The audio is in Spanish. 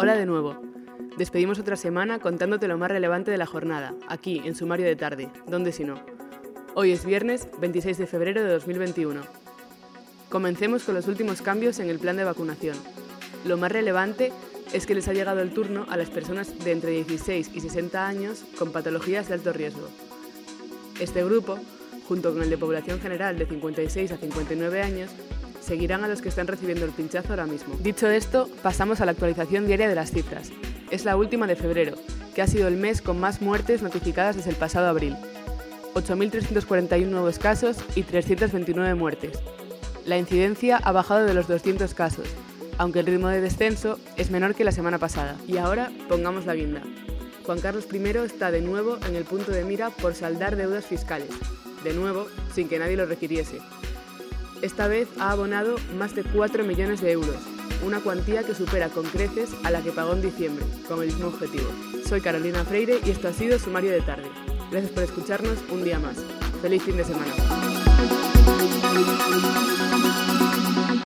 Hola de nuevo. Despedimos otra semana contándote lo más relevante de la jornada, aquí, en Sumario de Tarde, donde si no. Hoy es viernes 26 de febrero de 2021. Comencemos con los últimos cambios en el plan de vacunación. Lo más relevante es que les ha llegado el turno a las personas de entre 16 y 60 años con patologías de alto riesgo. Este grupo, junto con el de población general de 56 a 59 años, seguirán a los que están recibiendo el pinchazo ahora mismo. Dicho esto, pasamos a la actualización diaria de las cifras. Es la última de febrero, que ha sido el mes con más muertes notificadas desde el pasado abril. 8.341 nuevos casos y 329 muertes. La incidencia ha bajado de los 200 casos, aunque el ritmo de descenso es menor que la semana pasada. Y ahora pongamos la guinda. Juan Carlos I está de nuevo en el punto de mira por saldar deudas fiscales, de nuevo sin que nadie lo requiriese. Esta vez ha abonado más de 4 millones de euros, una cuantía que supera con creces a la que pagó en diciembre, con el mismo objetivo. Soy Carolina Freire y esto ha sido Sumario de Tarde. Gracias por escucharnos un día más. Feliz fin de semana.